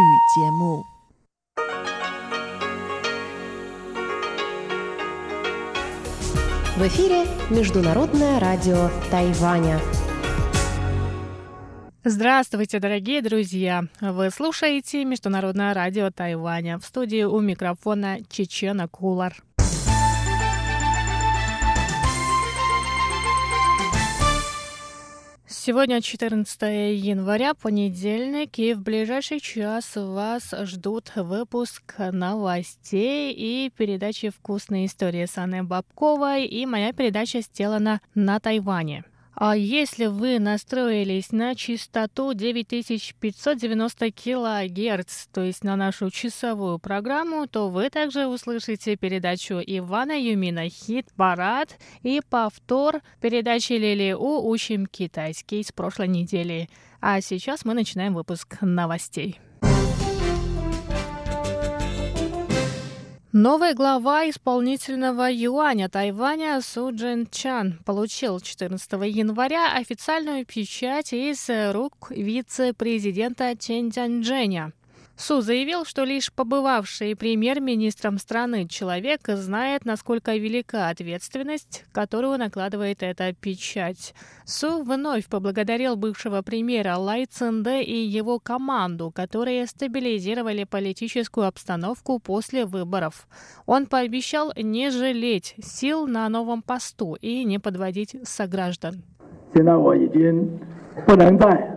语节目。В эфире Международное радио Тайваня. Здравствуйте, дорогие друзья! Вы слушаете Международное радио Тайваня. В студии у микрофона Чечена Кулар. Сегодня 14 января, понедельник, и в ближайший час вас ждут выпуск новостей и передачи «Вкусные истории» с Анной Бабковой, и моя передача сделана на Тайване. А если вы настроились на частоту 9590 кГц, то есть на нашу часовую программу, то вы также услышите передачу Ивана Юмина «Хит-парад» и повтор передачи Лили У «Учим китайский» с прошлой недели. А сейчас мы начинаем выпуск новостей. Новый глава исполнительного юаня Тайваня Су Джин Чан получил 14 января официальную печать из рук вице-президента Чен Цзяньчжэня. Су заявил, что лишь побывавший премьер-министром страны человек знает, насколько велика ответственность, которую накладывает эта печать. Су вновь поблагодарил бывшего премьера Лай Цинде и его команду, которые стабилизировали политическую обстановку после выборов. Он пообещал не жалеть сил на новом посту и не подводить сограждан. 现在我已经不能再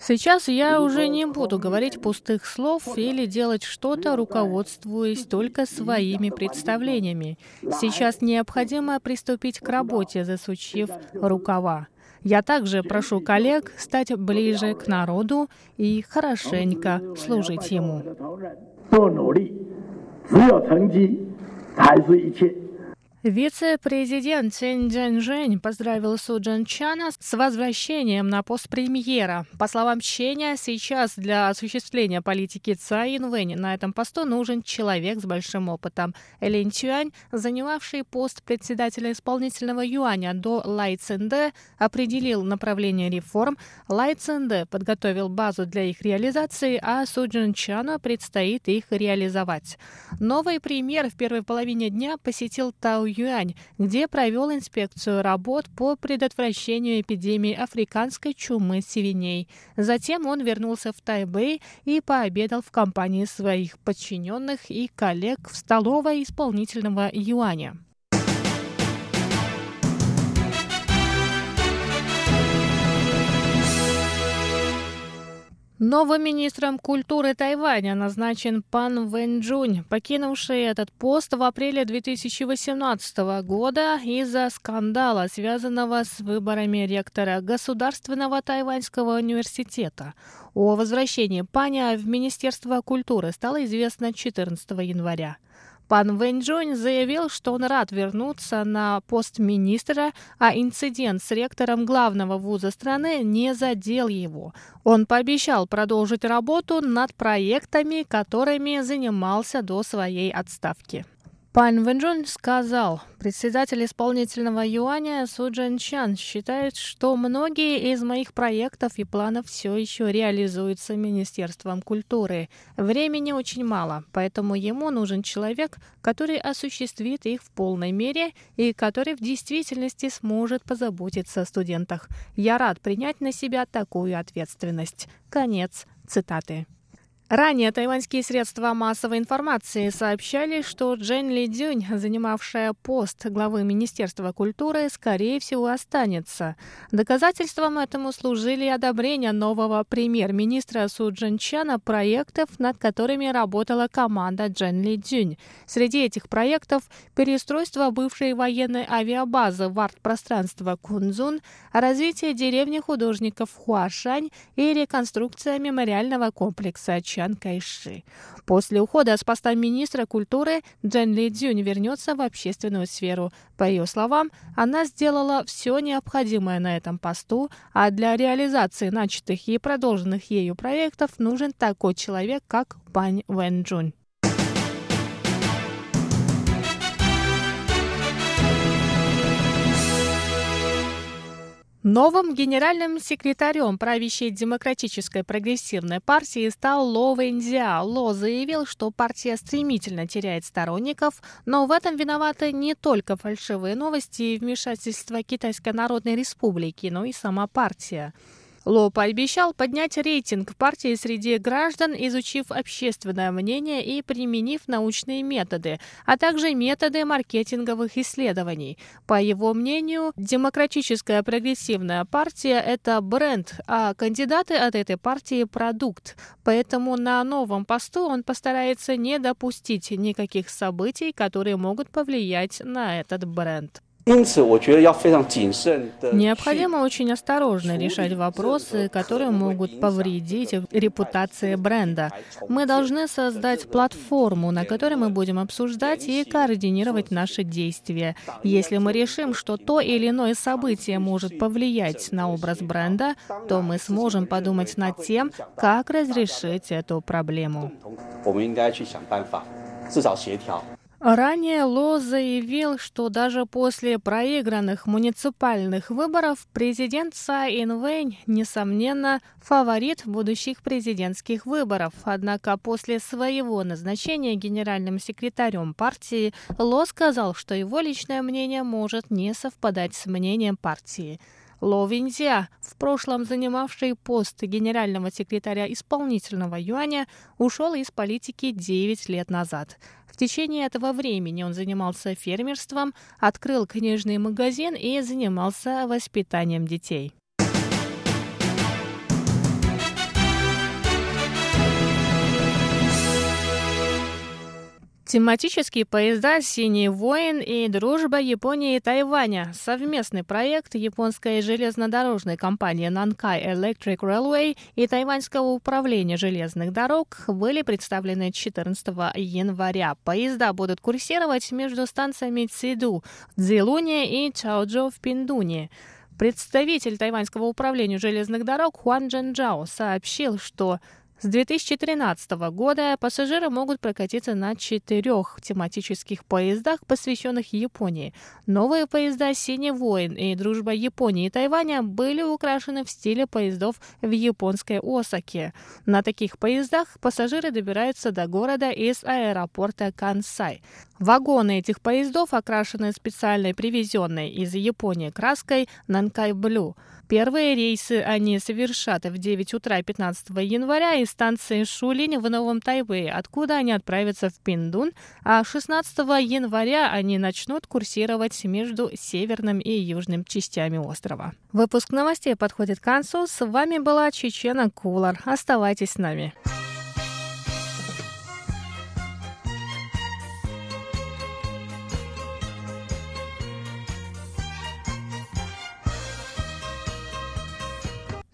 Сейчас я уже не буду говорить пустых слов или делать что-то, руководствуясь только своими представлениями. Сейчас необходимо приступить к работе, засучив рукава. Я также прошу коллег стать ближе к народу и хорошенько служить ему. Вице-президент Цин Джэньжэнь поздравил Су Джин Чана с возвращением на пост премьера. По словам Ченя, сейчас для осуществления политики Цай Инвэнь на этом посту нужен человек с большим опытом. Лин Цюань, занимавший пост председателя исполнительного юаня до Лай Цинде, определил направление реформ. Лай Цинде подготовил базу для их реализации, а Су Чану предстоит их реализовать. Новый премьер в первой половине дня посетил Тау Юань, где провел инспекцию работ по предотвращению эпидемии африканской чумы свиней. Затем он вернулся в Тайбэй и пообедал в компании своих подчиненных и коллег в столовой исполнительного юаня. Новым министром культуры Тайваня назначен Пан Вэньчжунь, покинувший этот пост в апреле 2018 года из-за скандала, связанного с выборами ректора Государственного тайваньского университета. О возвращении Паня в Министерство культуры стало известно 14 января. Пан Вэньчжунь заявил, что он рад вернуться на пост министра, а инцидент с ректором главного вуза страны не задел его. Он пообещал продолжить работу над проектами, которыми занимался до своей отставки. Пан Вэнджун сказал, председатель исполнительного юаня Су Джен Чан считает, что многие из моих проектов и планов все еще реализуются Министерством культуры. Времени очень мало, поэтому ему нужен человек, который осуществит их в полной мере и который в действительности сможет позаботиться о студентах. Я рад принять на себя такую ответственность. Конец цитаты. Ранее тайваньские средства массовой информации сообщали, что Джен Ли Дюнь, занимавшая пост главы Министерства культуры, скорее всего останется. Доказательством этому служили одобрение нового премьер-министра Су Джин Чана проектов, над которыми работала команда Джен Ли Дюнь. Среди этих проектов переустройство бывшей военной авиабазы в арт-пространство Кунзун, развитие деревни художников Хуашань и реконструкция мемориального комплекса Чан Чан Кайши. После ухода с поста министра культуры Джен Ли Цзюнь вернется в общественную сферу. По ее словам, она сделала все необходимое на этом посту, а для реализации начатых и продолженных ею проектов нужен такой человек, как Пань Вэн Новым генеральным секретарем правящей демократической прогрессивной партии стал Ло Вэнзя. Ло заявил, что партия стремительно теряет сторонников, но в этом виноваты не только фальшивые новости и вмешательство Китайской Народной Республики, но и сама партия. Ло пообещал поднять рейтинг партии среди граждан, изучив общественное мнение и применив научные методы, а также методы маркетинговых исследований. По его мнению, демократическая прогрессивная партия – это бренд, а кандидаты от этой партии – продукт. Поэтому на новом посту он постарается не допустить никаких событий, которые могут повлиять на этот бренд. Необходимо очень осторожно решать вопросы, которые могут повредить репутации бренда. Мы должны создать платформу, на которой мы будем обсуждать и координировать наши действия. Если мы решим, что то или иное событие может повлиять на образ бренда, то мы сможем подумать над тем, как разрешить эту проблему. Ранее Ло заявил, что даже после проигранных муниципальных выборов президент Цай Инвэнь, несомненно, фаворит будущих президентских выборов. Однако после своего назначения генеральным секретарем партии Ло сказал, что его личное мнение может не совпадать с мнением партии. Ло Винзя, в прошлом занимавший пост генерального секретаря исполнительного юаня, ушел из политики 9 лет назад. В течение этого времени он занимался фермерством, открыл книжный магазин и занимался воспитанием детей. Тематические поезда «Синий воин» и «Дружба Японии и Тайваня» — совместный проект японской железнодорожной компании Nankai Electric Railway и тайваньского управления железных дорог были представлены 14 января. Поезда будут курсировать между станциями Циду Цзилуне и Чаоджо в Пиндуне. Представитель тайваньского управления железных дорог Хуан Джанжао сообщил, что с 2013 года пассажиры могут прокатиться на четырех тематических поездах, посвященных Японии. Новые поезда «Синий воин» и «Дружба Японии и Тайваня» были украшены в стиле поездов в японской Осаке. На таких поездах пассажиры добираются до города из аэропорта Кансай. Вагоны этих поездов окрашены специальной привезенной из Японии краской «Нанкай Блю». Первые рейсы они совершат в 9 утра 15 января из станции Шулинь в Новом Тайбэе, откуда они отправятся в Пиндун, а 16 января они начнут курсировать между северным и южным частями острова. Выпуск новостей подходит к концу. С вами была Чечена Кулар. Оставайтесь с нами.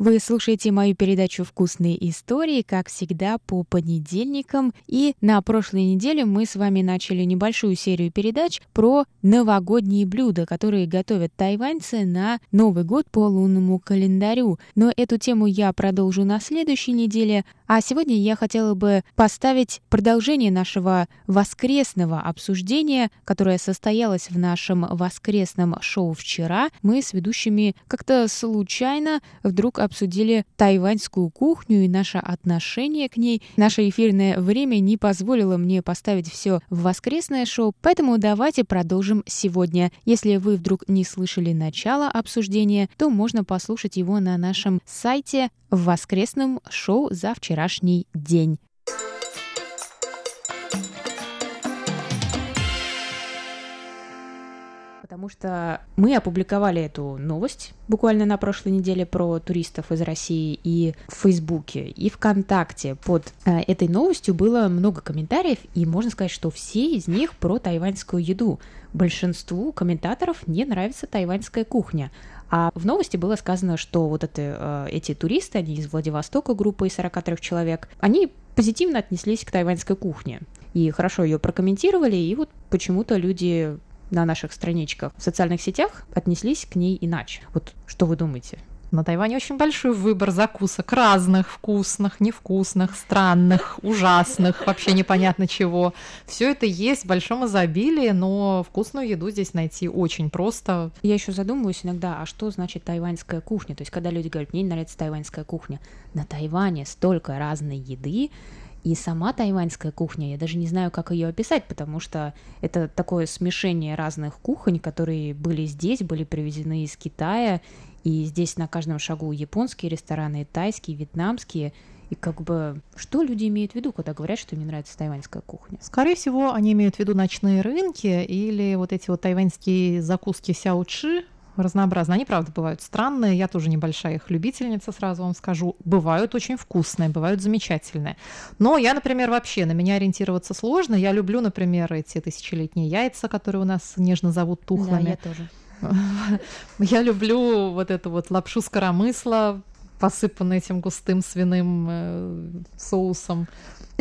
Вы слушаете мою передачу «Вкусные истории», как всегда, по понедельникам. И на прошлой неделе мы с вами начали небольшую серию передач про новогодние блюда, которые готовят тайваньцы на Новый год по лунному календарю. Но эту тему я продолжу на следующей неделе. А сегодня я хотела бы поставить продолжение нашего воскресного обсуждения, которое состоялось в нашем воскресном шоу вчера. Мы с ведущими как-то случайно вдруг обсудили тайваньскую кухню и наше отношение к ней. Наше эфирное время не позволило мне поставить все в воскресное шоу, поэтому давайте продолжим сегодня. Если вы вдруг не слышали начало обсуждения, то можно послушать его на нашем сайте в воскресном шоу за вчерашний день. Потому что мы опубликовали эту новость буквально на прошлой неделе про туристов из России и в Фейсбуке, и ВКонтакте. Под э, этой новостью было много комментариев, и можно сказать, что все из них про тайваньскую еду. Большинству комментаторов не нравится тайваньская кухня. А в новости было сказано, что вот это, э, эти туристы, они из Владивостока, группа из 43 человек, они позитивно отнеслись к тайваньской кухне и хорошо ее прокомментировали, и вот почему-то люди на наших страничках в социальных сетях отнеслись к ней иначе. Вот что вы думаете? На Тайване очень большой выбор закусок разных, вкусных, невкусных, странных, ужасных, вообще непонятно чего. Все это есть в большом изобилии, но вкусную еду здесь найти очень просто. Я еще задумываюсь иногда, а что значит тайваньская кухня? То есть, когда люди говорят, мне не нравится тайваньская кухня, на Тайване столько разной еды, и сама тайваньская кухня, я даже не знаю, как ее описать, потому что это такое смешение разных кухонь, которые были здесь, были привезены из Китая, и здесь на каждом шагу японские рестораны, тайские, вьетнамские. И как бы, что люди имеют в виду, когда говорят, что им не нравится тайваньская кухня? Скорее всего, они имеют в виду ночные рынки или вот эти вот тайваньские закуски сяо-чи, разнообразные. Они, правда, бывают странные. Я тоже небольшая их любительница, сразу вам скажу. Бывают очень вкусные, бывают замечательные. Но я, например, вообще на меня ориентироваться сложно. Я люблю, например, эти тысячелетние яйца, которые у нас нежно зовут тухлыми. Да, я тоже. Я люблю вот эту вот лапшу с коромысла, посыпанную этим густым свиным э, соусом.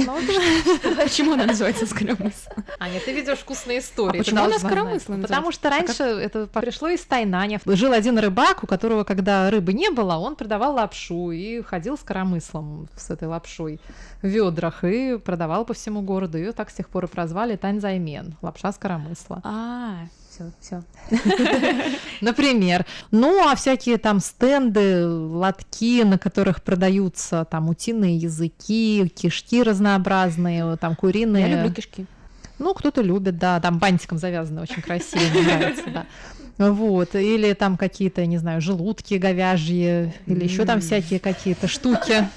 Почему она называется скоромысл? Аня, ты ведешь вкусные истории. А почему она скоромысл Потому что раньше это пришло из Тайнаня. Жил один рыбак, у которого, когда рыбы не было, он продавал лапшу и ходил с коромыслом с этой лапшой в ведрах и продавал по всему городу. Ее так с тех пор и прозвали Таньзаймен, лапша с коромысла. А, все, все. Например. Ну, а всякие там стенды, лотки, на которых продаются там утиные языки, кишки разнообразные, там куриные. Я люблю кишки. Ну, кто-то любит, да, там бантиком завязаны, очень красиво, мне нравится, да. Вот, или там какие-то, не знаю, желудки говяжьи, или еще там всякие какие-то штуки.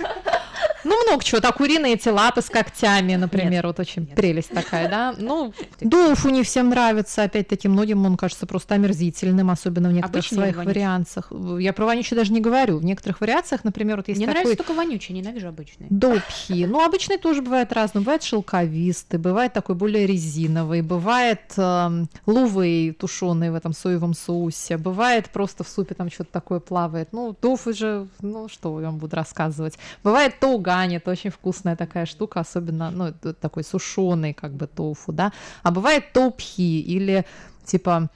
Ну, много чего. Так, куриные эти лапы с когтями, например, нет, вот очень нет. прелесть такая, да. Ну, доуфу не всем нравится, опять-таки, многим он кажется просто омерзительным, особенно в некоторых Обычный своих вариациях. Я про вонючий даже не говорю. В некоторых вариациях, например, вот есть Мне такой... нравится только вонючий, ненавижу обычный. Допхи. Ну, обычный тоже бывает разный. Бывает шелковистый, бывает такой более резиновый, бывает э, лувый тушеный в этом соевом соусе, бывает просто в супе там что-то такое плавает. Ну, тофу же, ну, что я вам буду рассказывать. Бывает тога, ткани, это очень вкусная такая штука, особенно, ну, такой сушеный как бы тофу, да. А бывает топхи или типа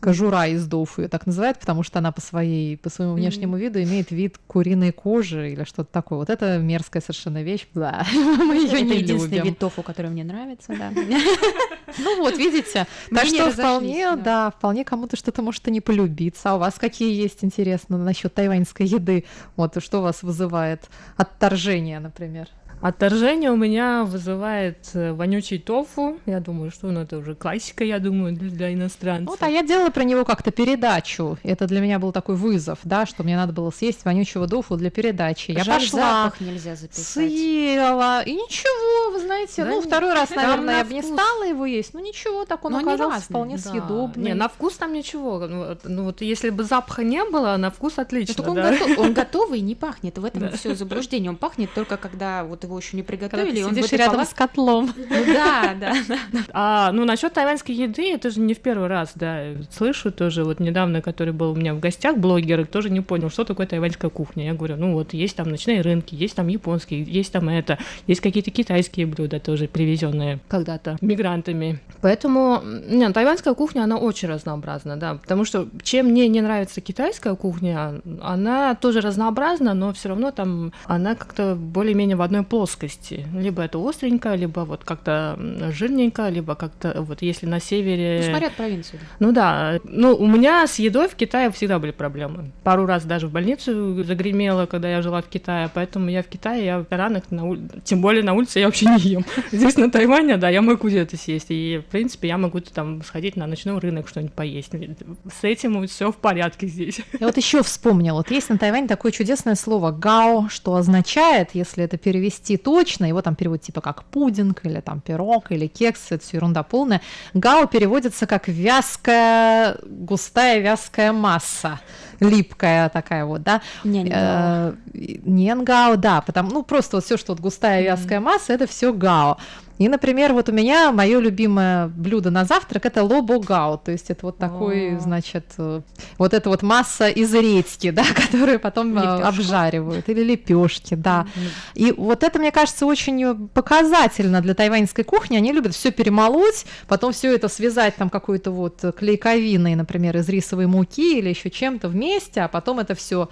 кожура из доуфу ее так называют, потому что она по своей, по своему внешнему mm-hmm. виду имеет вид куриной кожи или что-то такое. Вот это мерзкая совершенно вещь. Да, мы ее не единственный вид тофу, который мне нравится, да. Ну вот, видите, так что вполне, да, вполне кому-то что-то может и не полюбиться. А у вас какие есть, интересно, насчет тайваньской еды? Вот, что вас вызывает отторжение, например? Отторжение у меня вызывает э, вонючий тофу. Я думаю, что ну, это уже классика, я думаю, для иностранцев. Вот, а я делала про него как-то передачу. Это для меня был такой вызов, да, что мне надо было съесть вонючего тофу для передачи. Я Жаль, пошла, запах нельзя записать. съела, и ничего, вы знаете, да ну, второй раз, наверное, я бы не стала его есть, но ничего, так он но оказался вполне да. съедобный. Не, на вкус там ничего. Ну, ну, вот если бы запаха не было, на вкус отлично, да? он, готов, он готовый не пахнет, в этом да. все заблуждение. Он пахнет только когда вот его его еще не приготовили. Когда ты сидишь рядом палат... с котлом. Ну да, да. А, ну насчет тайваньской еды, это же не в первый раз, да, слышу тоже, вот недавно, который был у меня в гостях, блогер, тоже не понял, что такое тайваньская кухня. Я говорю, ну вот есть там ночные рынки, есть там японские, есть там это, есть какие-то китайские блюда тоже привезенные когда-то мигрантами. Поэтому, не, тайваньская кухня, она очень разнообразна, да, потому что чем мне не нравится китайская кухня, она тоже разнообразна, но все равно там она как-то более-менее в одной плоскости плоскости. Либо это остренько, либо вот как-то жирненько, либо как-то вот если на севере... Ну, смотря провинцию. Ну да. Ну, у меня с едой в Китае всегда были проблемы. Пару раз даже в больницу загремела, когда я жила в Китае, поэтому я в Китае, я в ресторанах, на ули... тем более на улице я вообще не ем. Здесь на Тайване, да, я могу где-то съесть. И, в принципе, я могу там сходить на ночной рынок что-нибудь поесть. С этим все в порядке здесь. Я вот еще вспомнила, вот есть на Тайване такое чудесное слово «гао», что означает, если это перевести перевести точно, его там переводят типа как пудинг или там пирог или кекс, это все ерунда полная. Гао переводится как вязкая, густая вязкая масса липкая такая вот, да. Ненгао. Э, Ненгао, да, потому, ну, просто вот все, что вот густая вязкая масса, это все гао. И, например, вот у меня мое любимое блюдо на завтрак это лобогау, то есть это вот такой, О. значит, э, вот эта вот масса из редьки, да, которую потом э, Лепёшка. обжаривают, или лепешки, да. Mm-hmm. И вот это, мне кажется, очень показательно для тайваньской кухни. Они любят все перемолоть, потом все это связать там какой-то вот клейковиной, например, из рисовой муки или еще чем-то вместе, а потом это все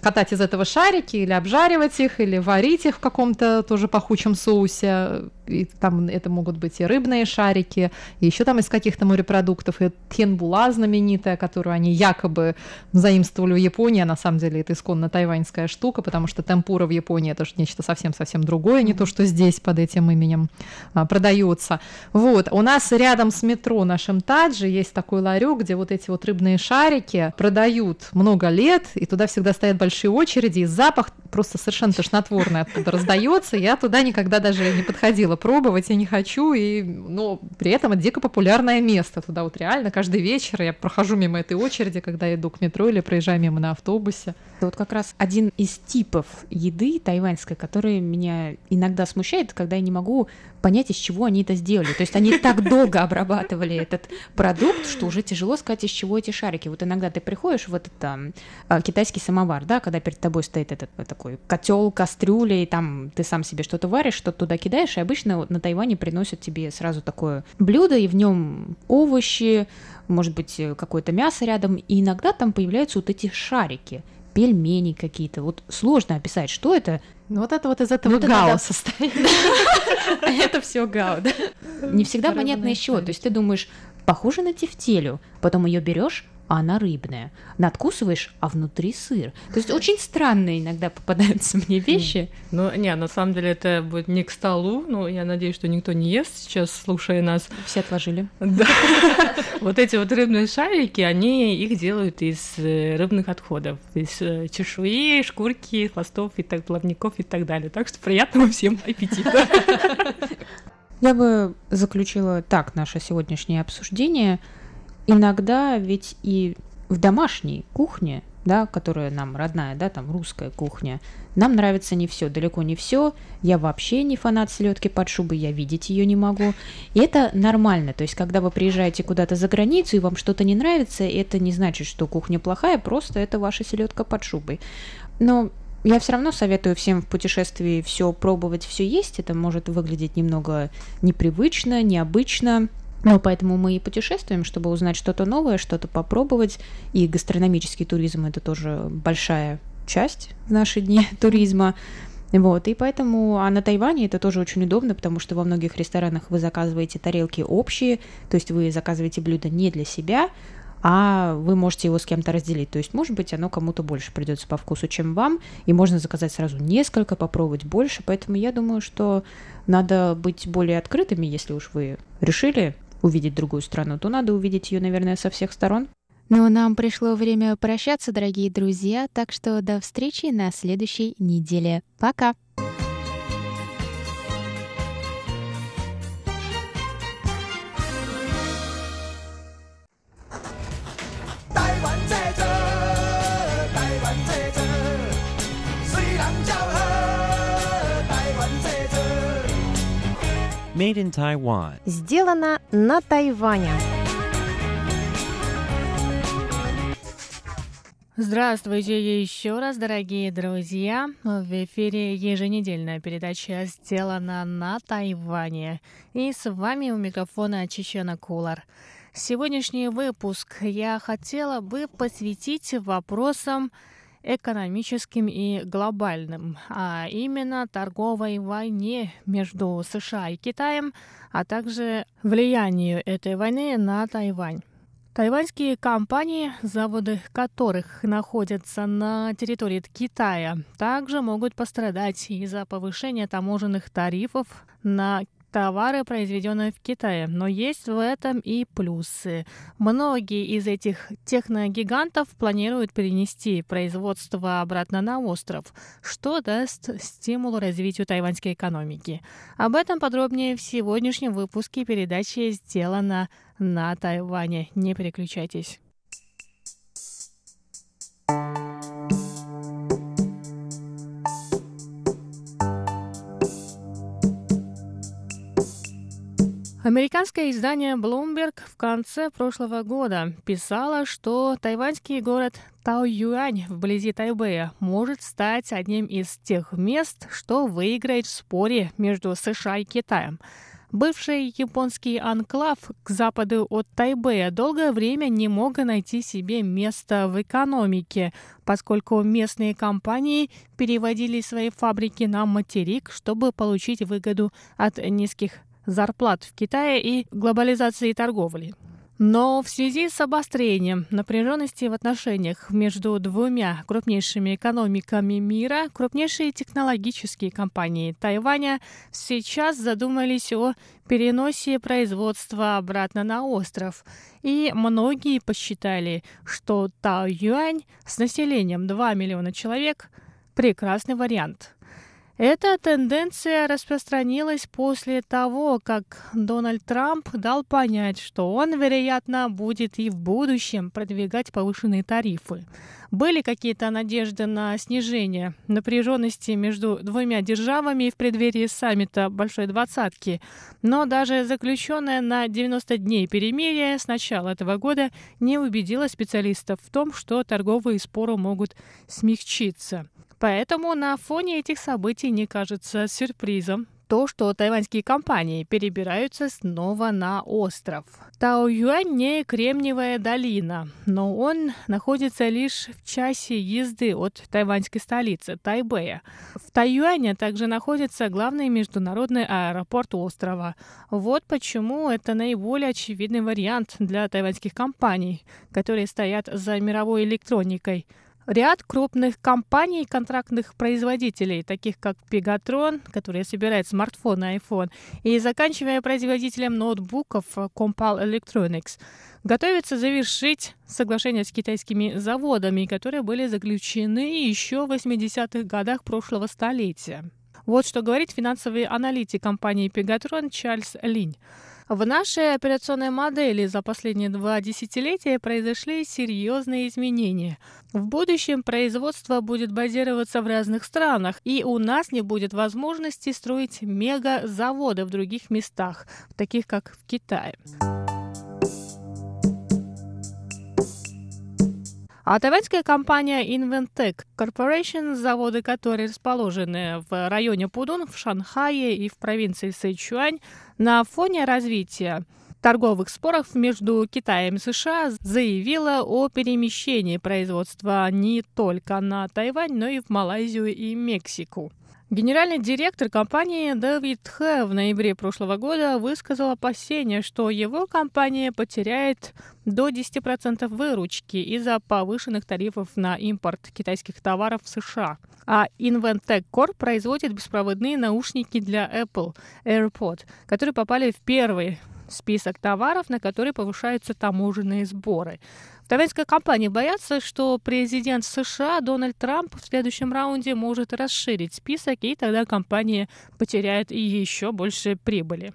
катать из этого шарики или обжаривать их, или варить их в каком-то тоже пахучем соусе. И там это могут быть и рыбные шарики, и еще там из каких-то морепродуктов, и тенбула знаменитая, которую они якобы заимствовали в Японии, а на самом деле это исконно тайваньская штука, потому что темпура в Японии это же нечто совсем-совсем другое, не то, что здесь под этим именем а, продается. Вот, у нас рядом с метро нашим Таджи есть такой ларек, где вот эти вот рыбные шарики продают много лет, и туда всегда стоят большие очереди, и запах просто совершенно тошнотворный оттуда раздается. Я туда никогда даже не подходила пробовать, я не хочу, и, но при этом это дико популярное место. Туда вот реально каждый вечер я прохожу мимо этой очереди, когда иду к метро или проезжаю мимо на автобусе. Это вот как раз один из типов еды тайваньской, который меня иногда смущает, когда я не могу понять, из чего они это сделали. То есть они так долго обрабатывали этот продукт, что уже тяжело сказать, из чего эти шарики. Вот иногда ты приходишь в этот там, китайский самовар, да, когда перед тобой стоит этот такой котел, кастрюля, и там ты сам себе что-то варишь, что-то туда кидаешь, и обычно на Тайване приносят тебе сразу такое блюдо, и в нем овощи, может быть, какое-то мясо рядом, и иногда там появляются вот эти шарики пельмени какие-то. Вот сложно описать, что это. Ну вот это вот из этого ну, гао состоит. Это все гао, да? Не всегда понятно из чего. То есть ты думаешь, похоже на тефтелю, потом ее берешь, а она рыбная. Надкусываешь, а внутри сыр. То есть очень странные иногда попадаются мне вещи. Ну, не, на самом деле это будет не к столу, но я надеюсь, что никто не ест сейчас, слушая нас. Все отложили. Да. Вот эти вот рыбные шарики, они их делают из э, рыбных отходов, из э, чешуи, шкурки, хвостов и так, плавников и так далее. Так что приятного всем аппетита. Я бы заключила так наше сегодняшнее обсуждение – иногда ведь и в домашней кухне, да, которая нам родная, да, там русская кухня, нам нравится не все, далеко не все. Я вообще не фанат селедки под шубой, я видеть ее не могу. И это нормально. То есть, когда вы приезжаете куда-то за границу и вам что-то не нравится, это не значит, что кухня плохая, просто это ваша селедка под шубой. Но я все равно советую всем в путешествии все пробовать, все есть. Это может выглядеть немного непривычно, необычно, ну, поэтому мы и путешествуем, чтобы узнать что-то новое, что-то попробовать. И гастрономический туризм – это тоже большая часть в наши дни туризма. Вот, и поэтому, а на Тайване это тоже очень удобно, потому что во многих ресторанах вы заказываете тарелки общие, то есть вы заказываете блюдо не для себя, а вы можете его с кем-то разделить. То есть, может быть, оно кому-то больше придется по вкусу, чем вам, и можно заказать сразу несколько, попробовать больше. Поэтому я думаю, что надо быть более открытыми, если уж вы решили увидеть другую страну, то надо увидеть ее, наверное, со всех сторон. Но нам пришло время прощаться, дорогие друзья, так что до встречи на следующей неделе. Пока! Made in Taiwan. Сделано на Тайване. Здравствуйте еще раз, дорогие друзья! В эфире еженедельная передача «Сделана на Тайване». И с вами у микрофона Чечена Кулар. Сегодняшний выпуск я хотела бы посвятить вопросам экономическим и глобальным, а именно торговой войне между США и Китаем, а также влиянию этой войны на Тайвань. Тайваньские компании, заводы которых находятся на территории Китая, также могут пострадать из-за повышения таможенных тарифов на товары, произведенные в Китае. Но есть в этом и плюсы. Многие из этих техногигантов планируют перенести производство обратно на остров, что даст стимул развитию тайваньской экономики. Об этом подробнее в сегодняшнем выпуске передачи «Сделано на Тайване». Не переключайтесь. Американское издание Bloomberg в конце прошлого года писало, что тайваньский город Таоюань вблизи Тайбэя может стать одним из тех мест, что выиграет в споре между США и Китаем. Бывший японский анклав к западу от Тайбэя долгое время не мог найти себе место в экономике, поскольку местные компании переводили свои фабрики на материк, чтобы получить выгоду от низких зарплат в Китае и глобализации торговли. Но в связи с обострением напряженности в отношениях между двумя крупнейшими экономиками мира, крупнейшие технологические компании Тайваня сейчас задумались о переносе производства обратно на остров. И многие посчитали, что Тао-Юань с населением 2 миллиона человек – прекрасный вариант – эта тенденция распространилась после того, как Дональд Трамп дал понять, что он, вероятно, будет и в будущем продвигать повышенные тарифы. Были какие-то надежды на снижение напряженности между двумя державами в преддверии саммита Большой Двадцатки, но даже заключенное на 90 дней перемирие с начала этого года не убедило специалистов в том, что торговые споры могут смягчиться. Поэтому на фоне этих событий не кажется сюрпризом то, что тайваньские компании перебираются снова на остров. Тао-Юань не Кремниевая долина, но он находится лишь в часе езды от тайваньской столицы Тайбэя. В Тайюане также находится главный международный аэропорт острова. Вот почему это наиболее очевидный вариант для тайваньских компаний, которые стоят за мировой электроникой – Ряд крупных компаний, контрактных производителей, таких как Pegatron, который собирает смартфоны iPhone, и заканчивая производителем ноутбуков Compal Electronics, готовится завершить соглашение с китайскими заводами, которые были заключены еще в 80-х годах прошлого столетия. Вот что говорит финансовый аналитик компании Pegatron Чарльз Линь. В нашей операционной модели за последние два десятилетия произошли серьезные изменения. В будущем производство будет базироваться в разных странах, и у нас не будет возможности строить мегазаводы в других местах, таких как в Китае. А тайваньская компания Inventec Corporation, заводы которой расположены в районе Пудун, в Шанхае и в провинции Сэйчуань, на фоне развития торговых споров между Китаем и США заявила о перемещении производства не только на Тайвань, но и в Малайзию и Мексику. Генеральный директор компании Дэвид Хэ в ноябре прошлого года высказал опасение, что его компания потеряет до 10% выручки из-за повышенных тарифов на импорт китайских товаров в США. А Inventec Corp производит беспроводные наушники для Apple AirPod, которые попали в первый список товаров, на которые повышаются таможенные сборы. Тайваньская компания боятся, что президент США Дональд Трамп в следующем раунде может расширить список, и тогда компания потеряет еще больше прибыли.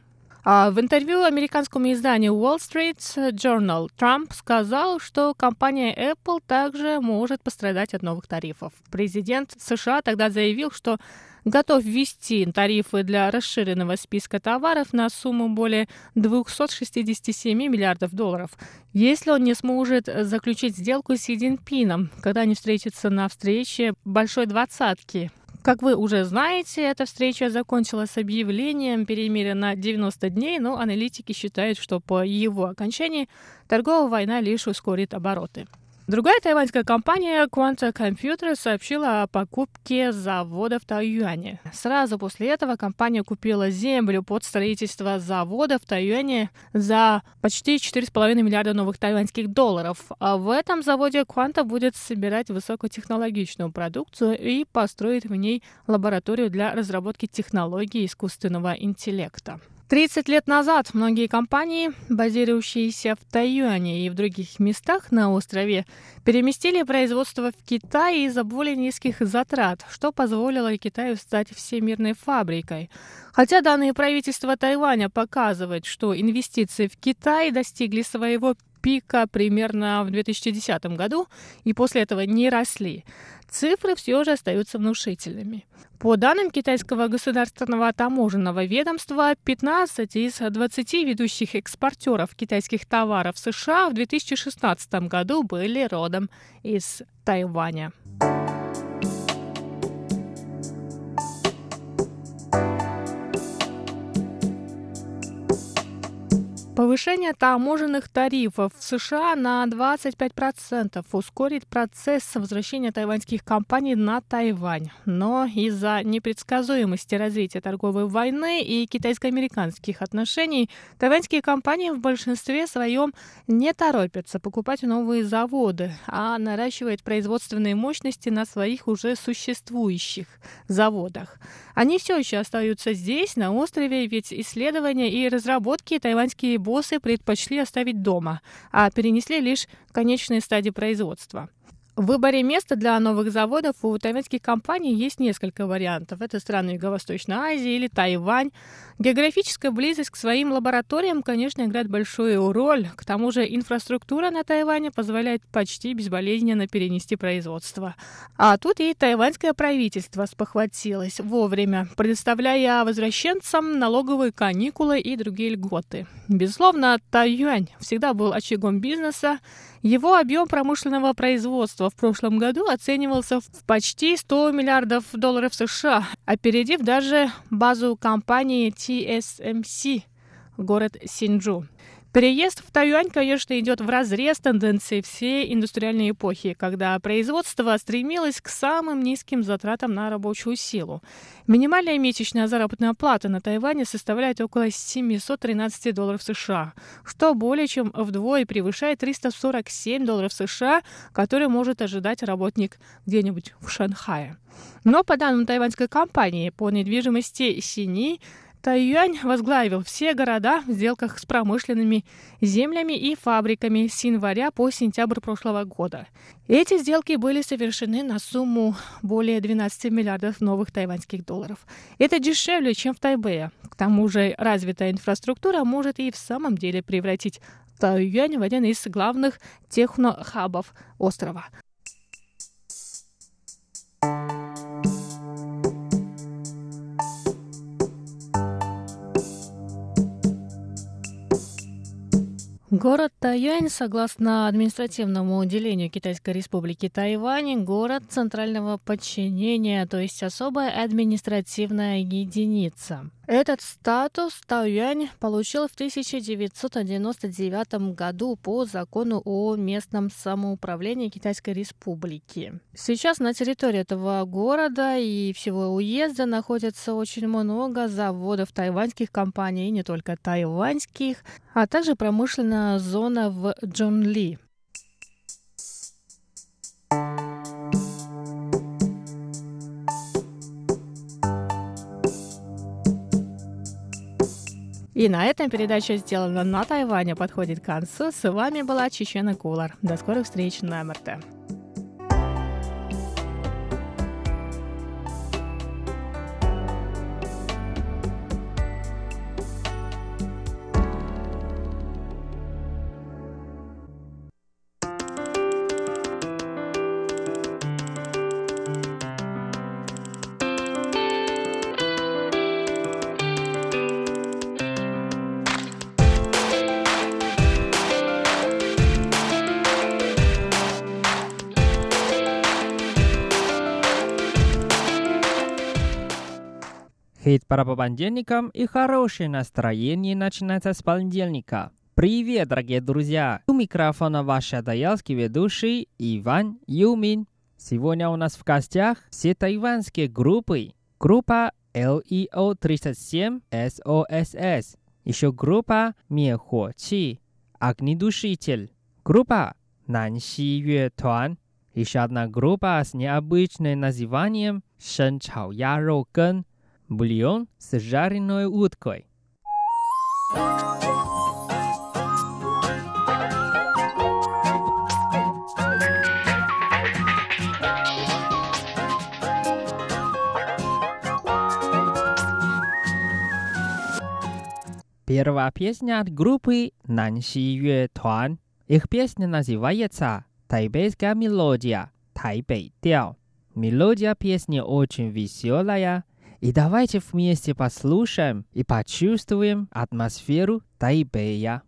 А в интервью американскому изданию Wall Street Journal Трамп сказал, что компания Apple также может пострадать от новых тарифов. Президент США тогда заявил, что готов ввести тарифы для расширенного списка товаров на сумму более 267 миллиардов долларов, если он не сможет заключить сделку с Си Цзиньпином, когда они встретятся на встрече Большой Двадцатки. Как вы уже знаете, эта встреча закончилась объявлением перемирия на 90 дней, но аналитики считают, что по его окончании торговая война лишь ускорит обороты. Другая тайваньская компания Quanta Computer сообщила о покупке завода в Тайюане. Сразу после этого компания купила землю под строительство завода в Тайюане за почти 4,5 миллиарда новых тайваньских долларов. А в этом заводе Quanta будет собирать высокотехнологичную продукцию и построить в ней лабораторию для разработки технологий искусственного интеллекта. 30 лет назад многие компании, базирующиеся в Тайюане и в других местах на острове, переместили производство в Китай из-за более низких затрат, что позволило Китаю стать всемирной фабрикой. Хотя данные правительства Тайваня показывают, что инвестиции в Китай достигли своего пика примерно в 2010 году и после этого не росли цифры все же остаются внушительными. По данным китайского государственного таможенного ведомства, 15 из 20 ведущих экспортеров китайских товаров США в 2016 году были родом из Тайваня. Повышение таможенных тарифов в США на 25% ускорит процесс возвращения тайваньских компаний на Тайвань. Но из-за непредсказуемости развития торговой войны и китайско-американских отношений тайваньские компании в большинстве своем не торопятся покупать новые заводы, а наращивают производственные мощности на своих уже существующих заводах. Они все еще остаются здесь, на острове, ведь исследования и разработки тайваньские боссы предпочли оставить дома, а перенесли лишь конечные стадии производства. В выборе места для новых заводов у тайваньских компаний есть несколько вариантов. Это страны Юго-Восточной Азии или Тайвань. Географическая близость к своим лабораториям, конечно, играет большую роль. К тому же инфраструктура на Тайване позволяет почти безболезненно перенести производство. А тут и тайваньское правительство спохватилось вовремя, предоставляя возвращенцам налоговые каникулы и другие льготы. Безусловно, Тайюань всегда был очагом бизнеса, его объем промышленного производства в прошлом году оценивался в почти 100 миллиардов долларов США, опередив даже базу компании TSMC, город Синджу. Переезд в Тайюань, конечно, идет в разрез тенденции всей индустриальной эпохи, когда производство стремилось к самым низким затратам на рабочую силу. Минимальная месячная заработная плата на Тайване составляет около 713 долларов США, что более чем вдвое превышает 347 долларов США, которые может ожидать работник где-нибудь в Шанхае. Но по данным тайваньской компании по недвижимости Сини, Тайюань возглавил все города в сделках с промышленными землями и фабриками с января по сентябрь прошлого года. Эти сделки были совершены на сумму более 12 миллиардов новых тайваньских долларов. Это дешевле, чем в Тайбэе. К тому же развитая инфраструктура может и в самом деле превратить Тайюань в один из главных технохабов острова. Город Тайюань, согласно административному отделению Китайской республики Тайвань, город центрального подчинения, то есть особая административная единица. Этот статус Тайюань получил в 1999 году по закону о местном самоуправлении Китайской Республики. Сейчас на территории этого города и всего уезда находится очень много заводов тайваньских компаний, и не только тайваньских, а также промышленная зона в Джонли. И на этом передача сделана на Тайване подходит к концу. С вами была Чечена Кулар. До скорых встреч на МРТ. Пора по понедельникам и хорошее настроение начинается с понедельника. Привет, дорогие друзья! У микрофона ваш даялский ведущий Иван Юмин. Сегодня у нас в гостях все тайванские группы. Группа LEO 37 SOSS. Еще группа Мехо Чи. Огнедушитель. Группа Нанси Юэ Туан. Еще одна группа с необычным названием Шэн Чао Я Роу Ген – бульон с жареной уткой. Первая песня от группы Нанси Юэ Туан. Их песня называется «Тайбэйская мелодия» «Тайбэй Дяо». Мелодия песни очень веселая, и давайте вместе послушаем и почувствуем атмосферу Тайбэя.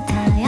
কোথায়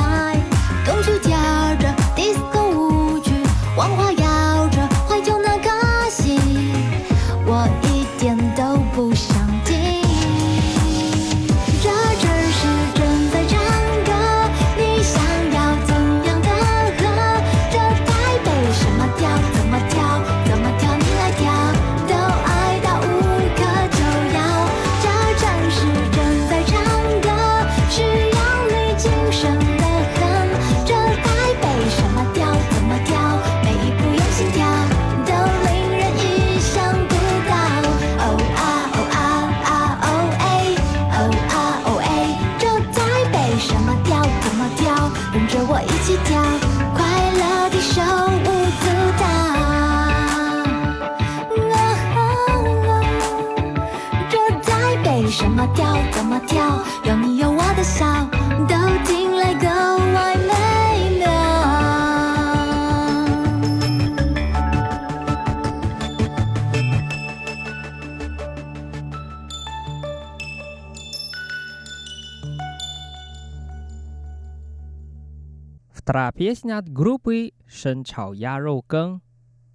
Вторая песня от группы «Шенчао Яроу Гэн,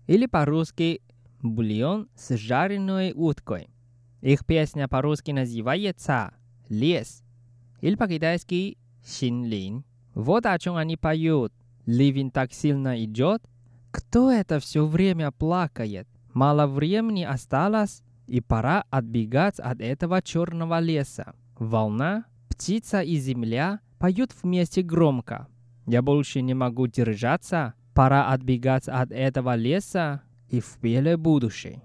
или по-русски «Бульон с жареной уткой». Их песня по-русски называется «Лес» или по-китайски «Синлин». Вот о чем они поют. Ливень так сильно идет. Кто это все время плакает? Мало времени осталось, и пора отбегать от этого черного леса. Волна, птица и земля поют вместе громко. Я больше не могу держаться. Пора отбегать от этого леса и в белое будущее.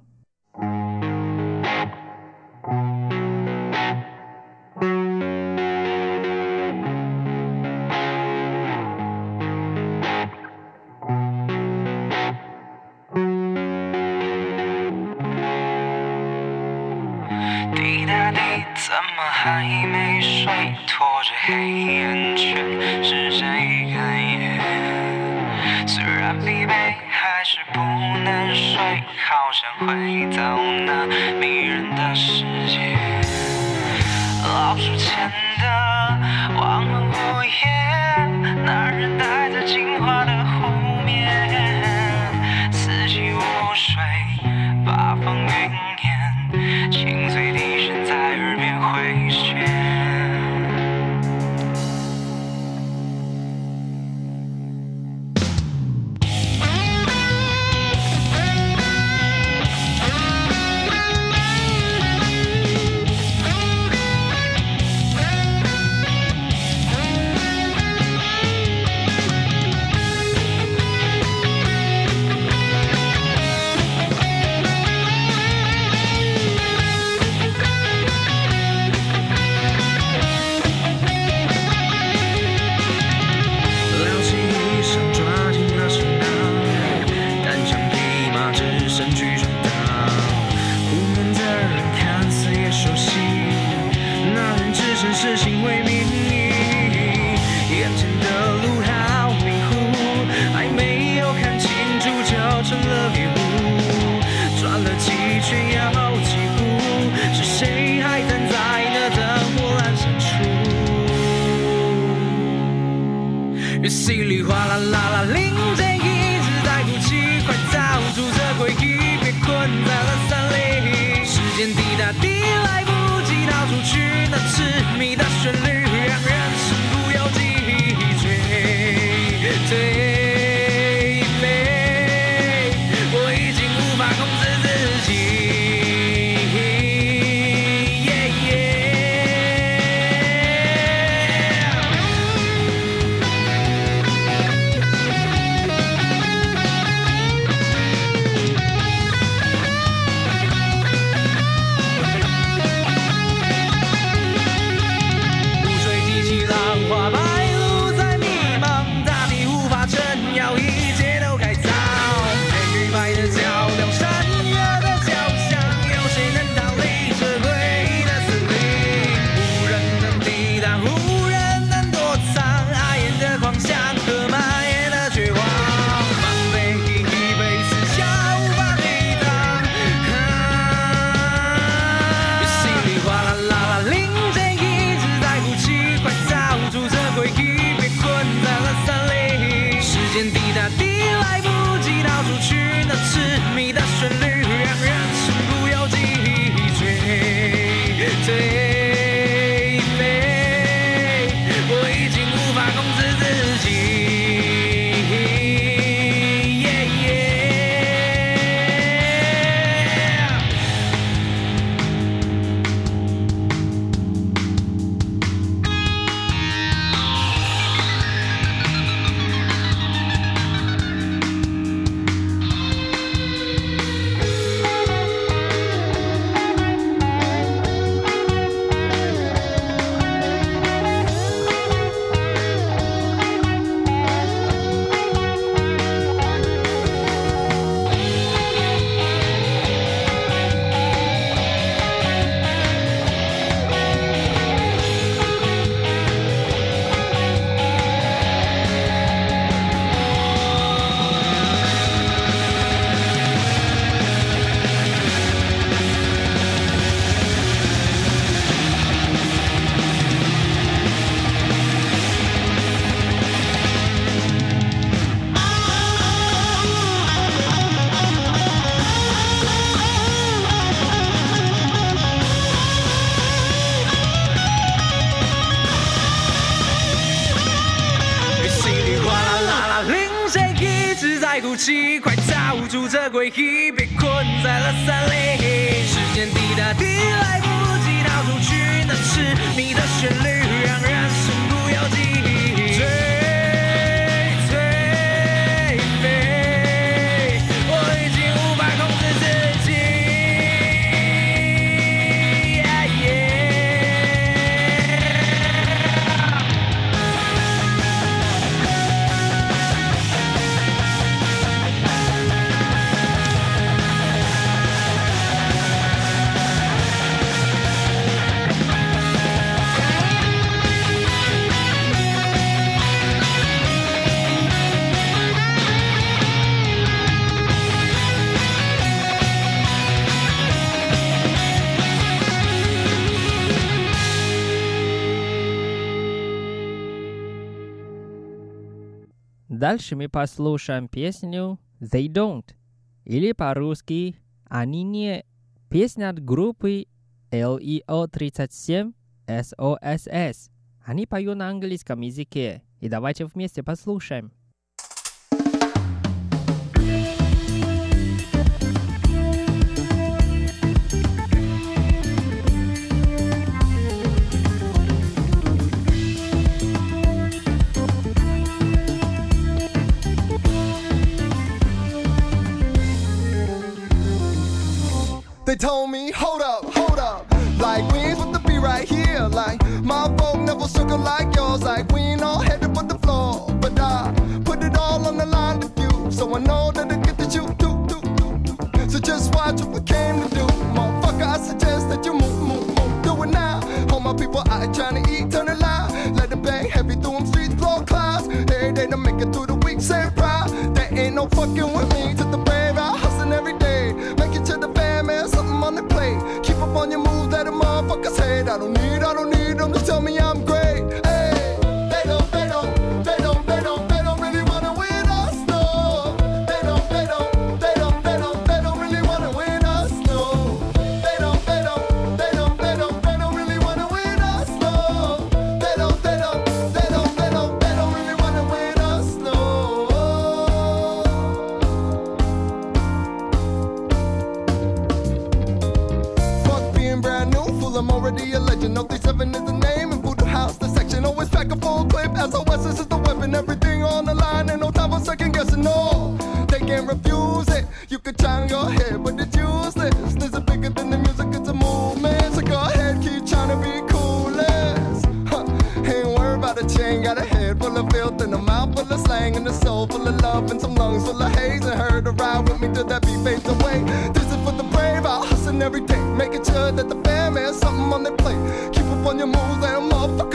稀里哗啦啦啦，零件一直在哭泣，快抓住这回忆，别困在了山里。时间滴答滴，过去 Дальше мы послушаем песню They Don't, или по-русски Они не. Песня от группы LEO37 SOSS. Они поют на английском языке. И давайте вместе послушаем. They told me, hold up, hold up. Like we ain't supposed to be right here. Like my folk never circle like yours. Like we ain't all headed for the floor. But I put it all on the line with you. So I know that I get to you do, too, too, too. So just watch what we came to do. Motherfucker, I suggest that you move, move, move. Do it now. All my people out trying to eat, turn it loud. Let it bang heavy through them streets, blow clouds. Every day to make it through the week, say proud. There ain't no fucking with me. fades away. This is for the brave, I hustle every day, making sure that the fam has something on their plate. Keep up on your moves, and motherfucker.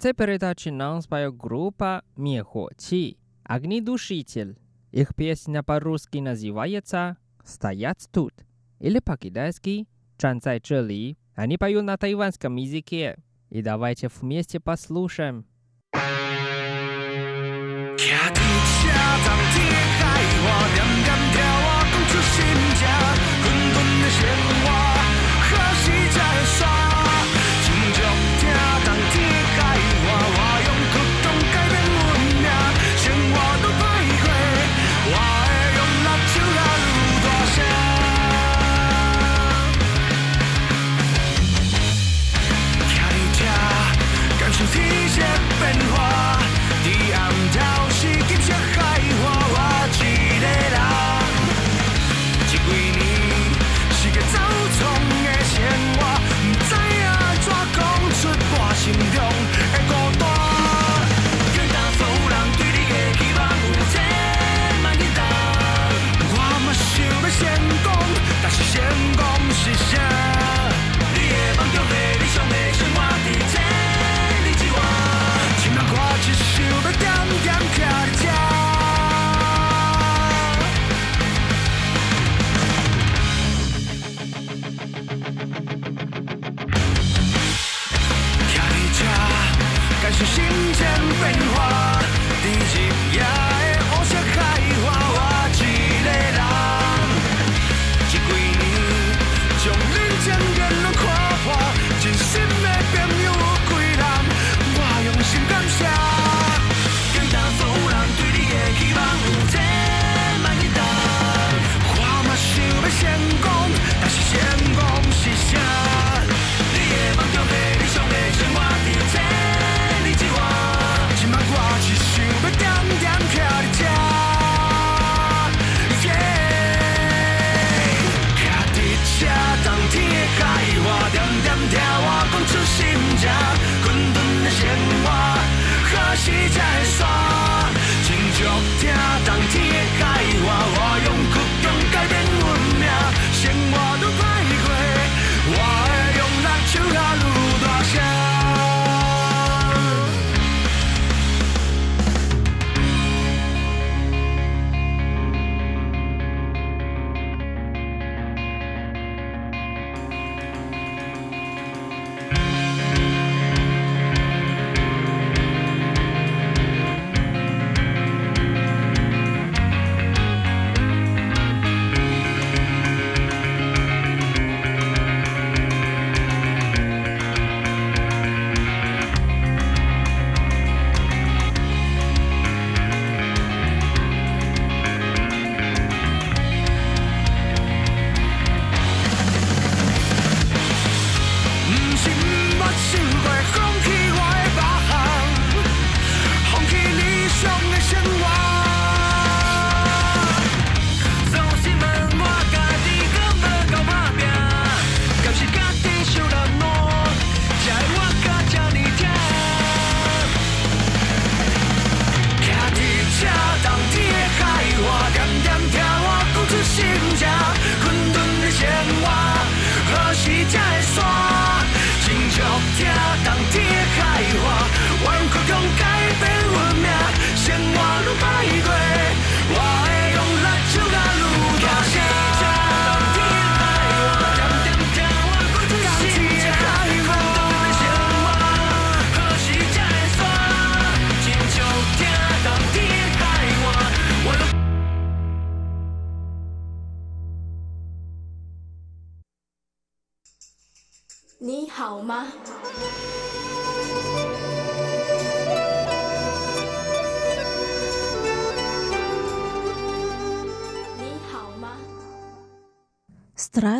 конце передачи нам споет группа Мехочи «Огнедушитель». Их песня по-русски называется «Стоять тут» или по-китайски «Чанцай Чели». Они поют на тайванском языке. И давайте вместе послушаем. 心跳，滚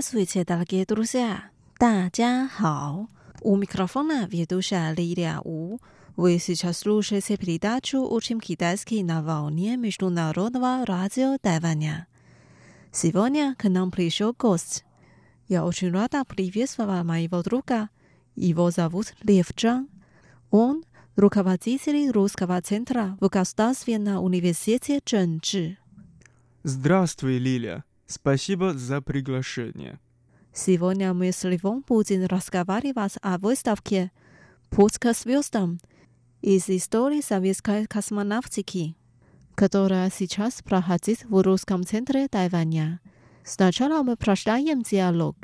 Здравствуйте, дорогие друзья! 大家好! У микрофона ведущая Лилия У. Вы сейчас слушаете передачу «Учим китайский на волне Международного радио Тайваня». Сегодня к нам пришел гость. Я очень рада приветствовать моего друга. Его зовут Лев Чжан. Он руководитель Русского центра в Государственном университете Чжэнчжи. Здравствуй, Лиля. Спасибо за приглашение. Сегодня мы с Львом будем разговаривать о выставке «Путь к звездам» из истории советской космонавтики, которая сейчас проходит в Русском центре Тайваня. Сначала мы прочитаем диалог.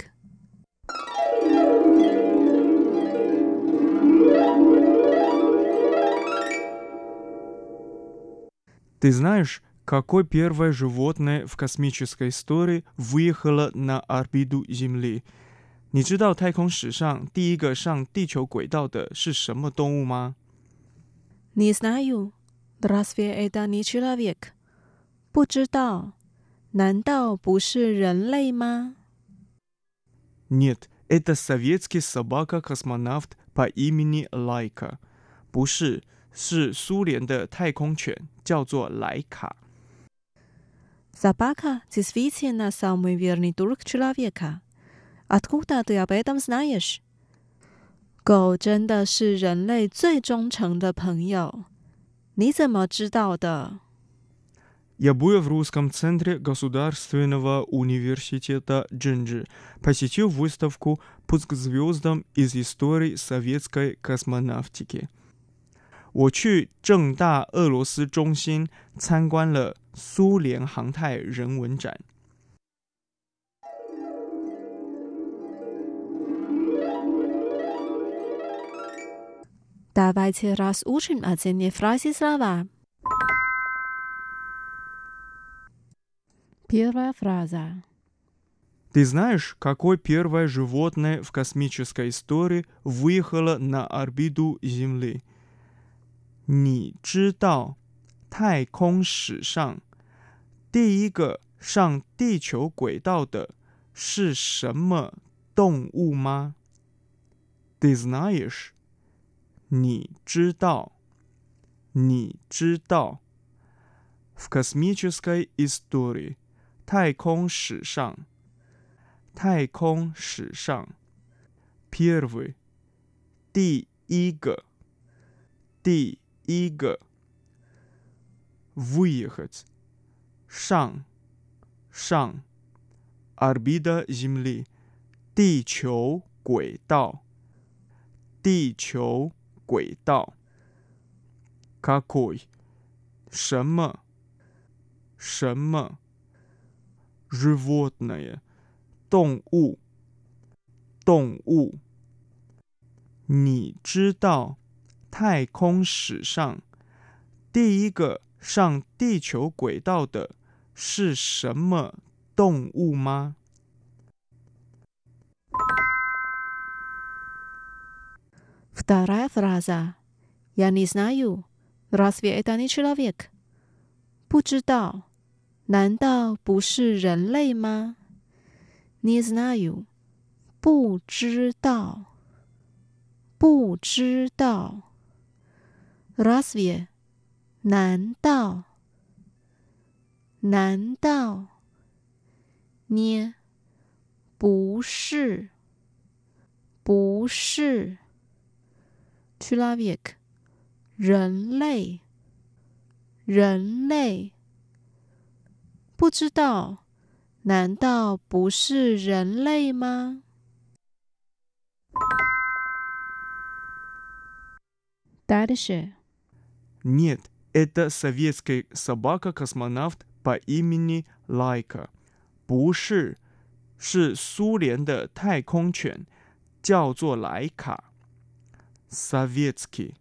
Ты знаешь, какое первое животное в космической истории выехало на орбиту Земли? 你知道太空史上第一个上地球轨道的是什么动物吗？ Не знаю. Разве это не человек? 不知道。难道不是人类吗？ Нет, это советский собака-космонавт по имени Лайка. 不是，是苏联的太空犬，叫做莱卡。 Собака действительно самый верный друг человека. Откуда ты об этом знаешь? 狗真的是人类最忠诚的朋友。你怎么知道的？ Я был в русском центре Государственного университета Джинджи, посетил выставку «Путь к звездам из истории советской космонавтики». 我去正大俄罗斯中心参观了苏联航太人文展。 Давайте разучим отдельные фразы слова. Первая фраза. Ты знаешь, какое первое животное в космической истории выехало на орбиту Земли? 你知道太空史上第一个上地球轨道的是什么动物吗？Ты знаешь？你知道？你知道？В космической истории 太空史上。太空史上，первый 第一个，第 一个，выехать 上上，орбита Земли 地球轨道，地球轨道，какой 什么什么，животное 动物，动物。你知道 太空史上第一个上地球轨道的是什么动物吗？ Вторая фраза. Я не знаю. Разве это не человек? 不知道。难道不是人类吗？Не знаю，不知道，不知道。 Разве？难道？难道？捏？不是，不是。Человек，人类，人类。不知道。难道不是人类吗？Дальше. Нет, это советский собака-космонавт по имени Лайка. 不是，是苏联的太空犬，叫做莱卡。Советский，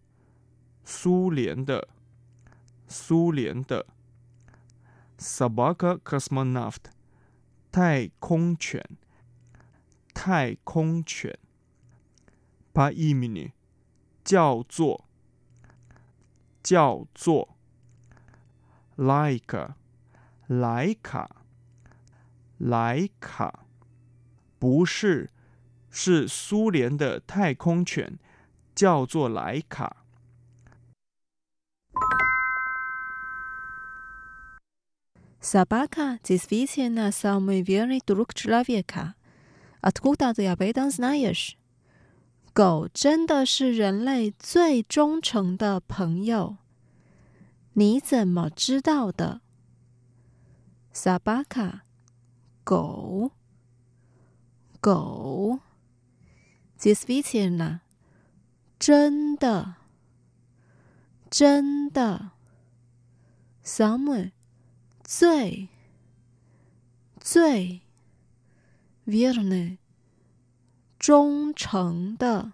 苏联的，苏联的。Собака-космонавт，太空犬，太空犬。 по имени，叫做， 叫做莱卡，莱卡，莱卡，不是，是苏联的太空犬，叫做莱卡。 Собака действительно самый верный друг человека. Откуда ты об этом знаешь? 狗真的是人类最忠诚的朋友。你怎么知道的？Собака，狗，狗。Действительно，真的，真的。Самый。最最 верный 忠诚的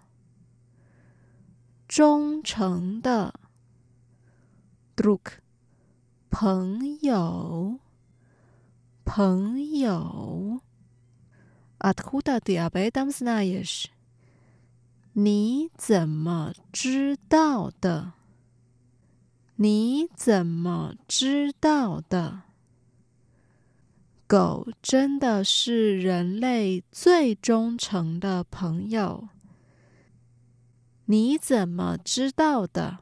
忠诚的 друг 朋友朋友 откуда ты об этом знаешь 你怎么知道的？你怎么知道的？ 狗真的是人类最忠诚的朋友。你怎么知道的？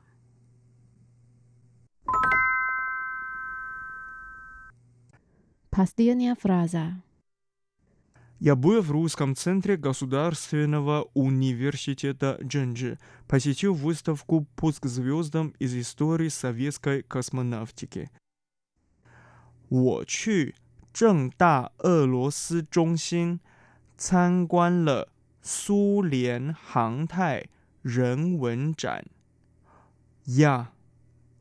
Последняя фраза. Я был в русском центре Государственного университета Дженджи, посетил выставку «Пуск к звездам из истории советской космонавтики». 我去 正大俄罗斯中心参观了苏联航太人文展。呀，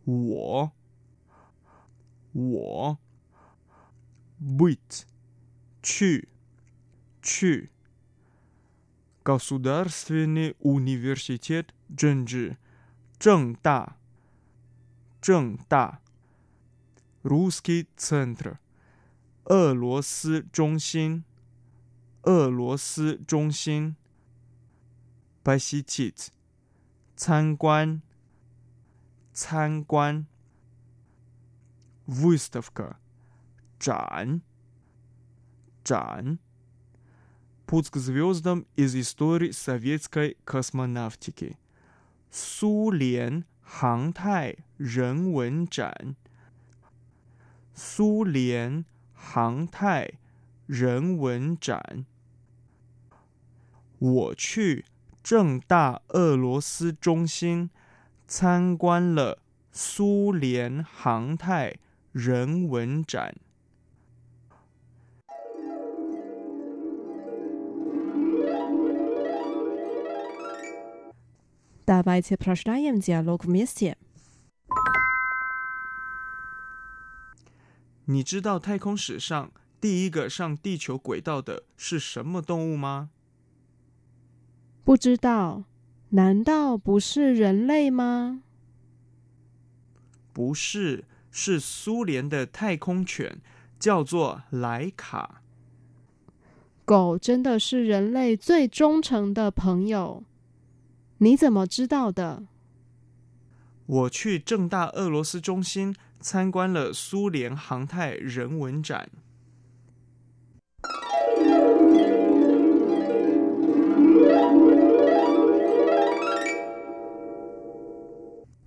我，我，быть，去。去 Государственный университет Дженджи 正大正大 Русский центр 俄罗斯中心俄罗斯中心 Посетить 参观参观 Выставка 展展 Путь к звездам из истории советской космонавтики. 苏联航太人文展。苏联 航太人文展，我去正大俄罗斯中心参观了苏联航太人文展。Давайте пошлём за логомище 你知道太空史上第一个上地球轨道的是什么动物吗？不知道，难道不是人类吗？不是，是苏联的太空犬，叫做莱卡。狗真的是人类最忠诚的朋友。你怎么知道的？我去正大俄罗斯中心参观了苏联航太人文展。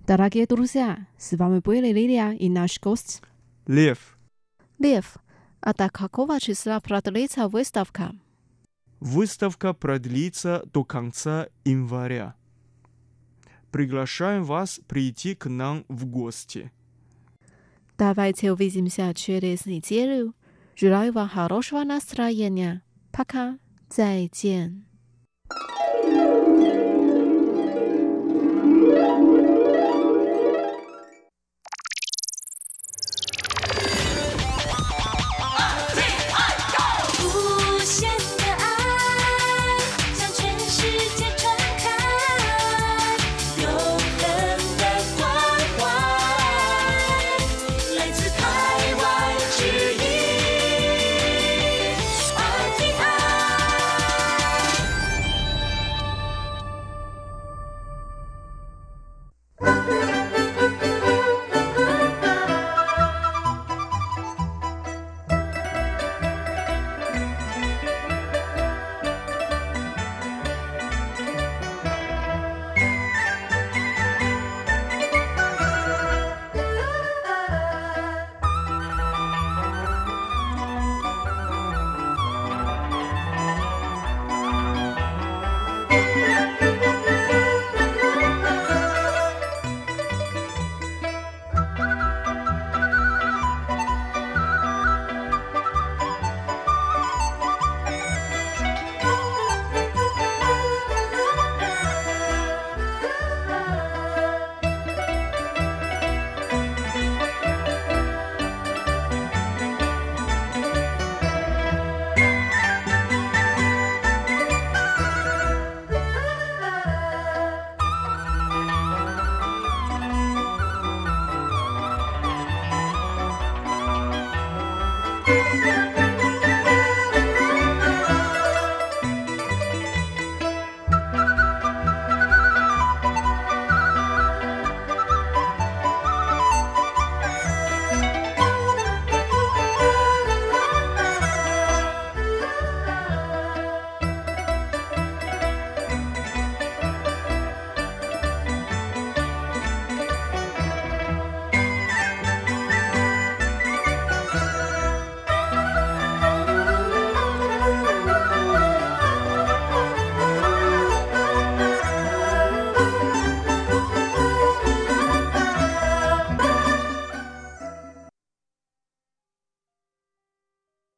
Дорогие друзья, с вами были Лилия и наш гость Лев. Лев, а до какого числа продлится выставка? Выставка продлится до конца января. Приглашаем вас прийти к нам в гости. Давайте увидимся через неделю. Желаю вам хорошего настроения. Пока. 再见。